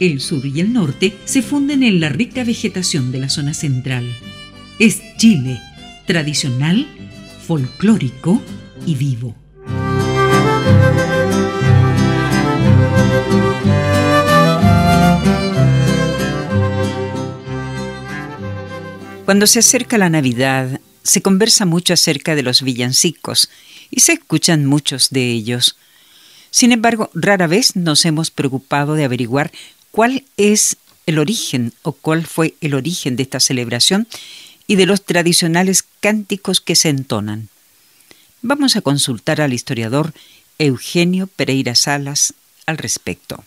El sur y el norte se funden en la rica vegetación de la zona central. Es Chile, tradicional, folclórico y vivo. Cuando se acerca la Navidad, se conversa mucho acerca de los villancicos y se escuchan muchos de ellos. Sin embargo, rara vez nos hemos preocupado de averiguar cuál es el origen o cuál fue el origen de esta celebración y de los tradicionales cánticos que se entonan. Vamos a consultar al historiador Eugenio Pereira Salas al respecto.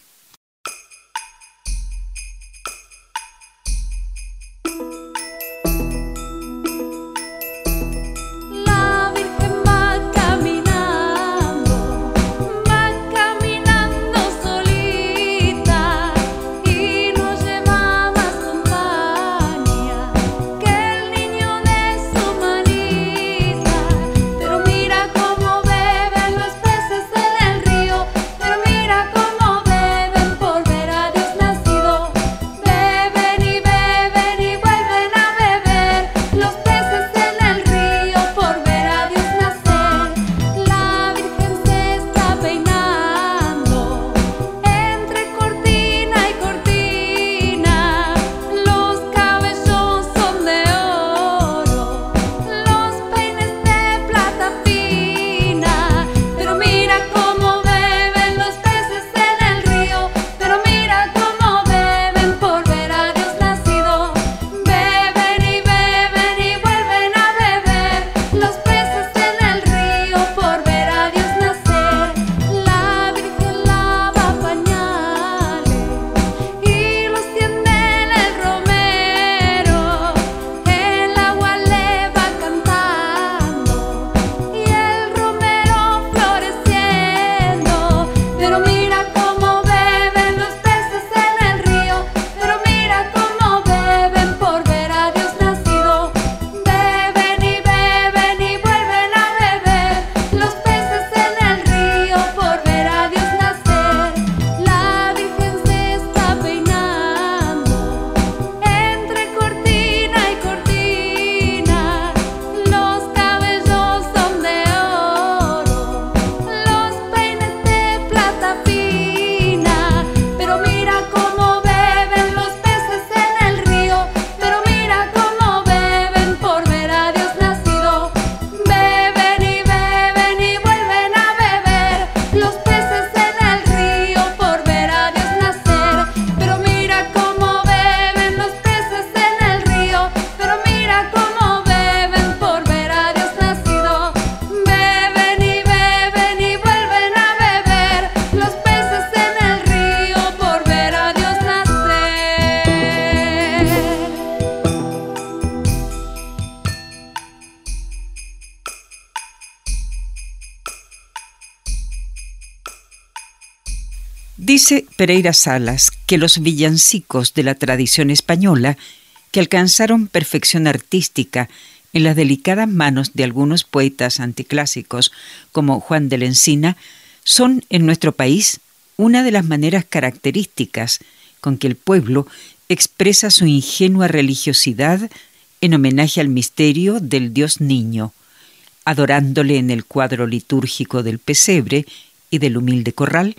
Dice Pereira Salas que los villancicos de la tradición española, que alcanzaron perfección artística en las delicadas manos de algunos poetas anticlásicos como Juan de la Encina, son en nuestro país una de las maneras características con que el pueblo expresa su ingenua religiosidad en homenaje al misterio del Dios Niño, adorándole en el cuadro litúrgico del pesebre y del humilde corral,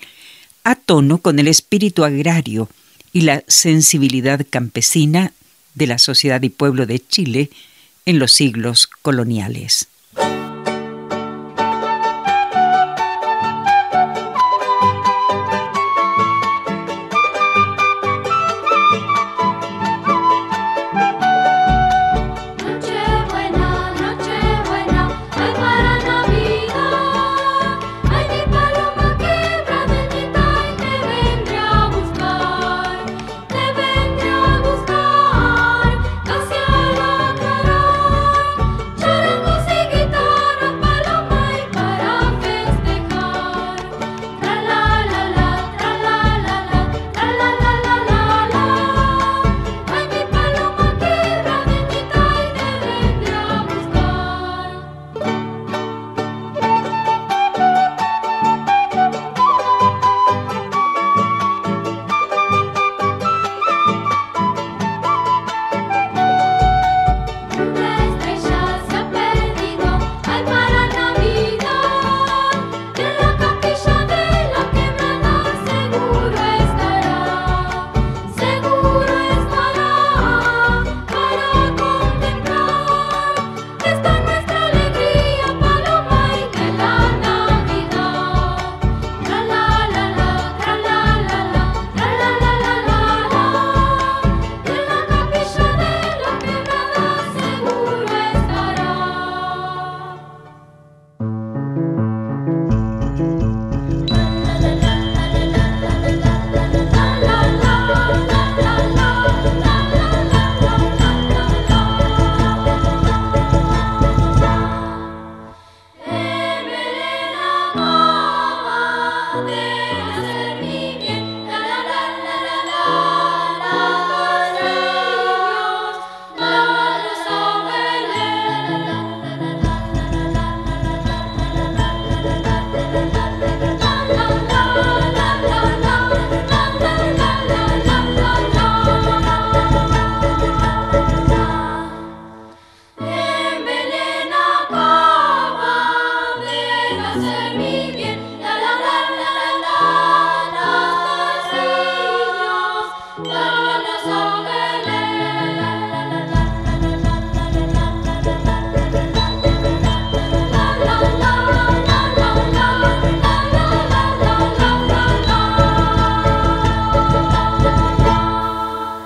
a tono con el espíritu agrario y la sensibilidad campesina de la sociedad y pueblo de Chile en los siglos coloniales.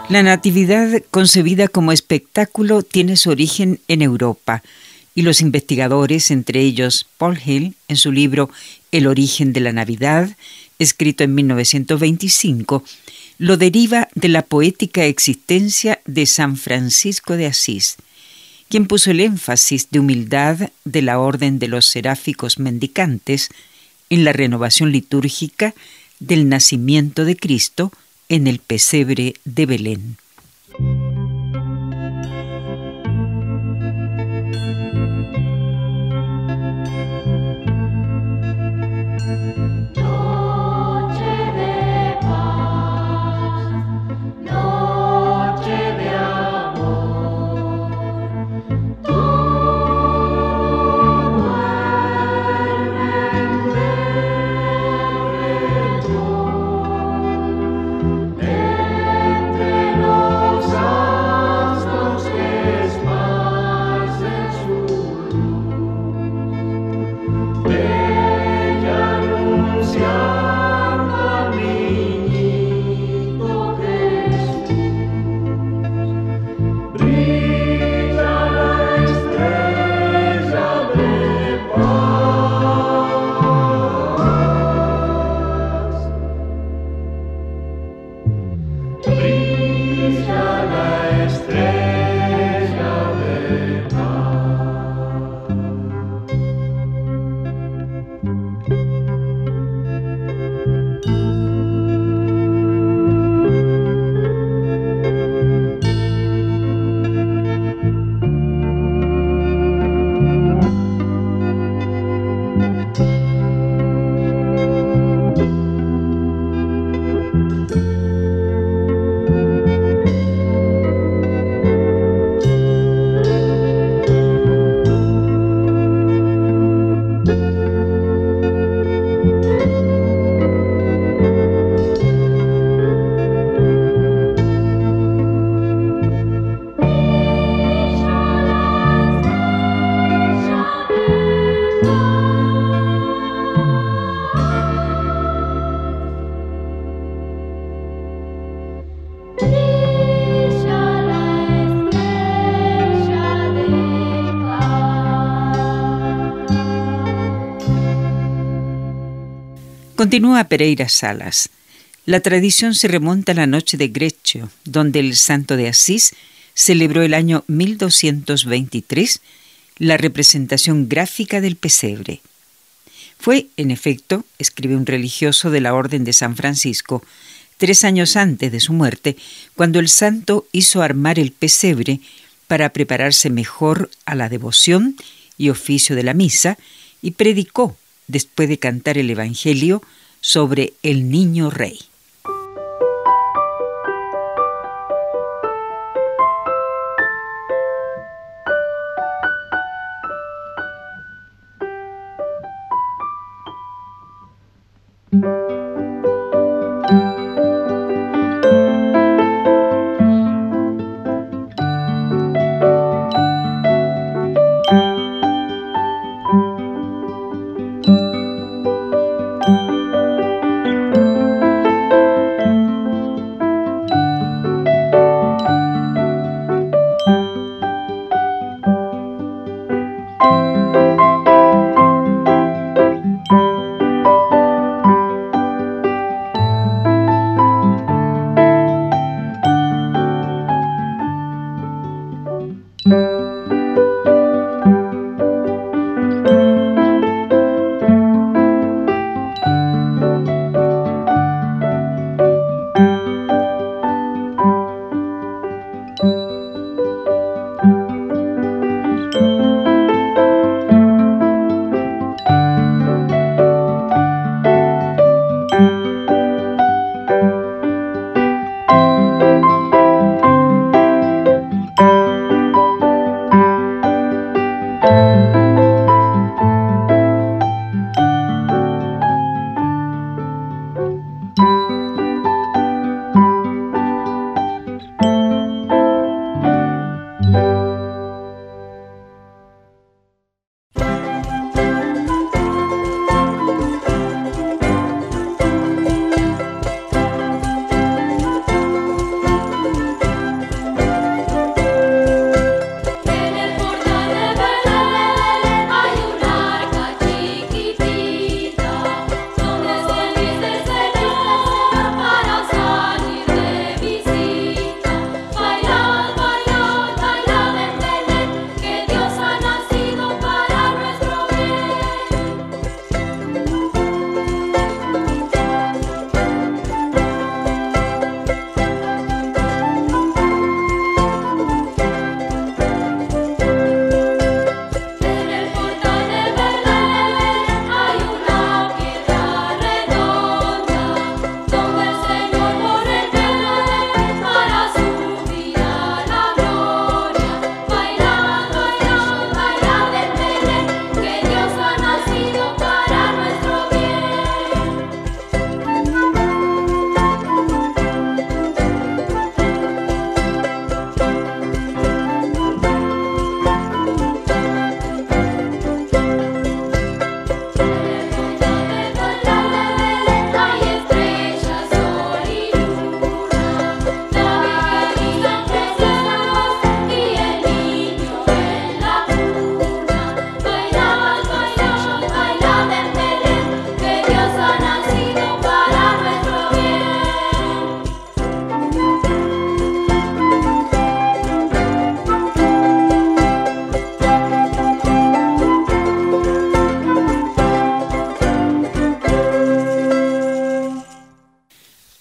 La Natividad, concebida como espectáculo, tiene su origen en Europa y los investigadores, entre ellos Paul Hill, en su libro El origen de la Navidad, escrito en 1925, lo deriva de la poética existencia de San Francisco de Asís, quien puso el énfasis de humildad de la orden de los seráficos mendicantes en la renovación litúrgica del nacimiento de Cristo en el pesebre de Belén. Continúa Pereira Salas. La tradición se remonta a la noche de Greccio, donde el santo de Asís celebró el año 1223 la representación gráfica del pesebre. Fue, en efecto, escribe un religioso de la Orden de San Francisco, tres años antes de su muerte, cuando el santo hizo armar el pesebre para prepararse mejor a la devoción y oficio de la misa y predicó, después de cantar el Evangelio, sobre el niño rey.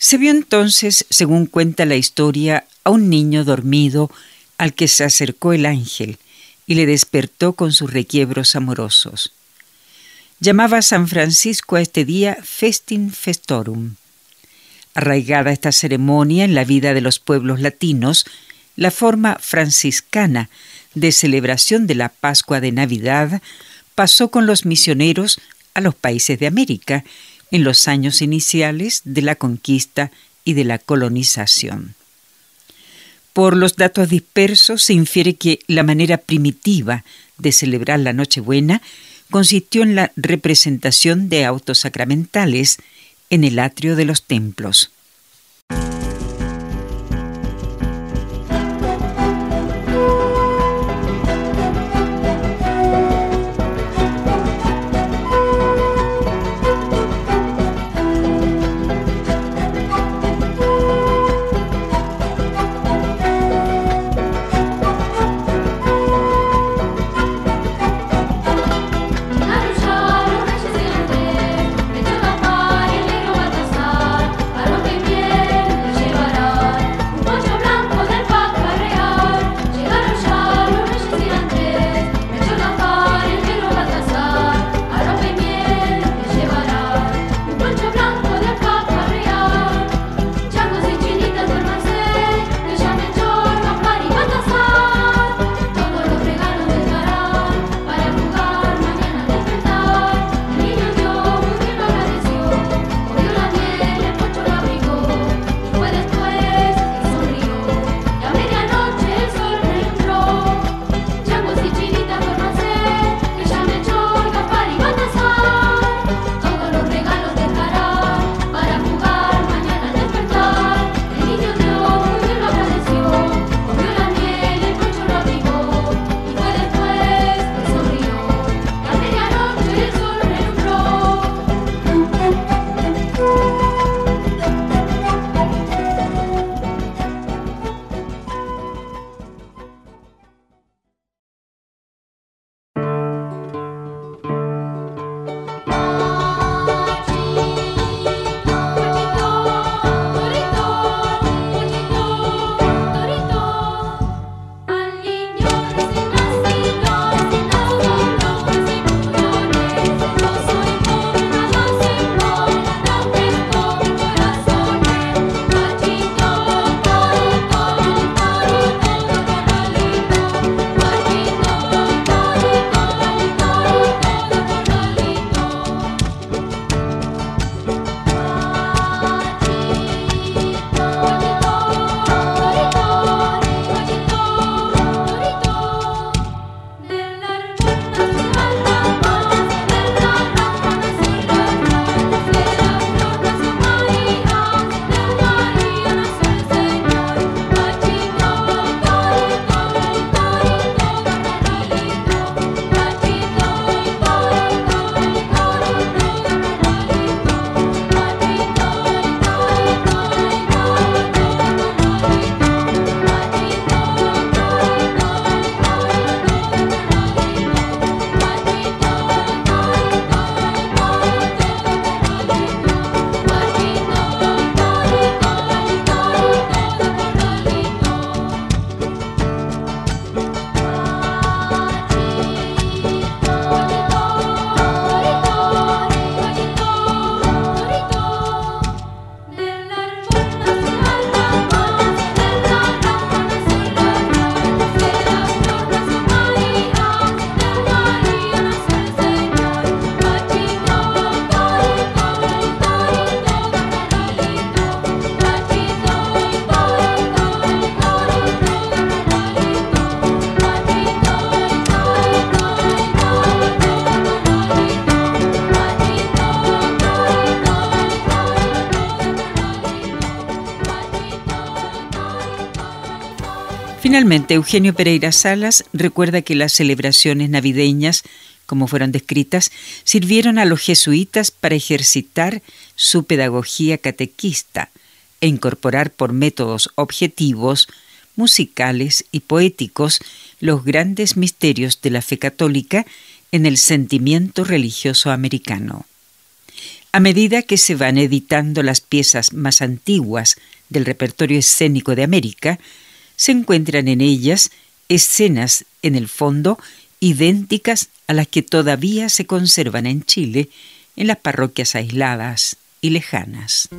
Se vio entonces, según cuenta la historia, a un niño dormido al que se acercó el ángel y le despertó con sus requiebros amorosos. Llamaba San Francisco a este día Festin Festorum. Arraigada esta ceremonia en la vida de los pueblos latinos, la forma franciscana de celebración de la Pascua de Navidad pasó con los misioneros a los países de América en los años iniciales de la conquista y de la colonización. Por los datos dispersos se infiere que la manera primitiva de celebrar la Nochebuena consistió en la representación de autos sacramentales en el atrio de los templos. Finalmente, Eugenio Pereira Salas recuerda que las celebraciones navideñas, como fueron descritas, sirvieron a los jesuitas para ejercitar su pedagogía catequista e incorporar por métodos objetivos, musicales y poéticos los grandes misterios de la fe católica en el sentimiento religioso americano. A medida que se van editando las piezas más antiguas del repertorio escénico de América, se encuentran en ellas escenas en el fondo idénticas a las que todavía se conservan en Chile en las parroquias aisladas y lejanas.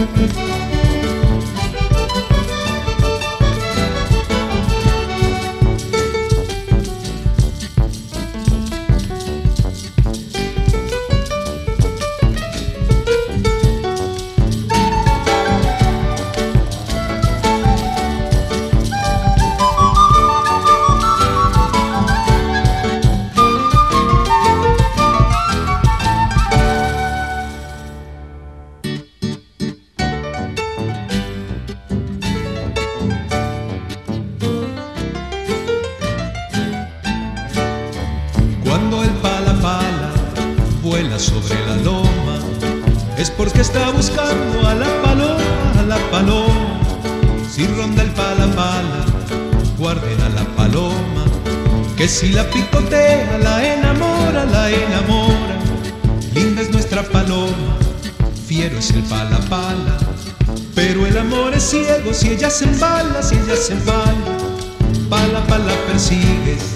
Música si la picotea, la enamora, la enamora. Linda es nuestra paloma, fiero es el pala pala. Pero el amor es ciego si ella se embala, si ella se embala. Pala pala persigues,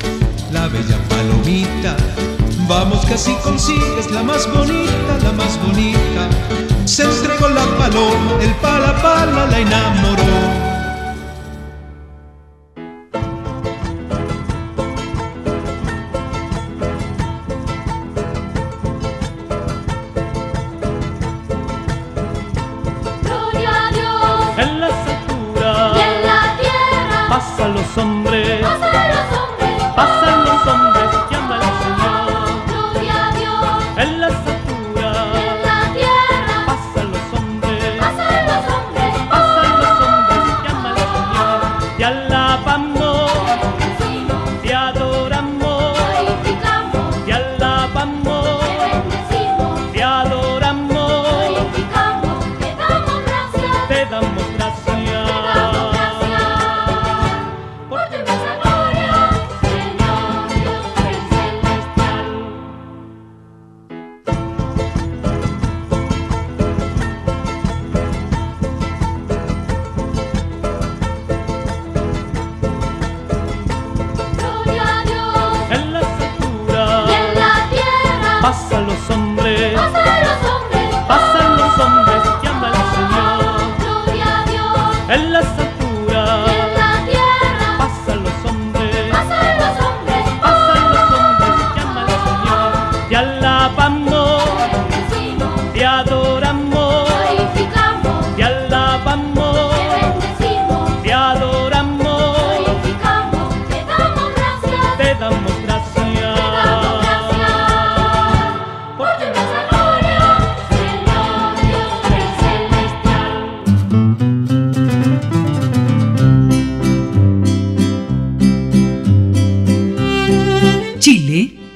la bella palomita. Vamos que así consigues la más bonita, la más bonita. Se entregó la paloma, el pala pala la enamoró. te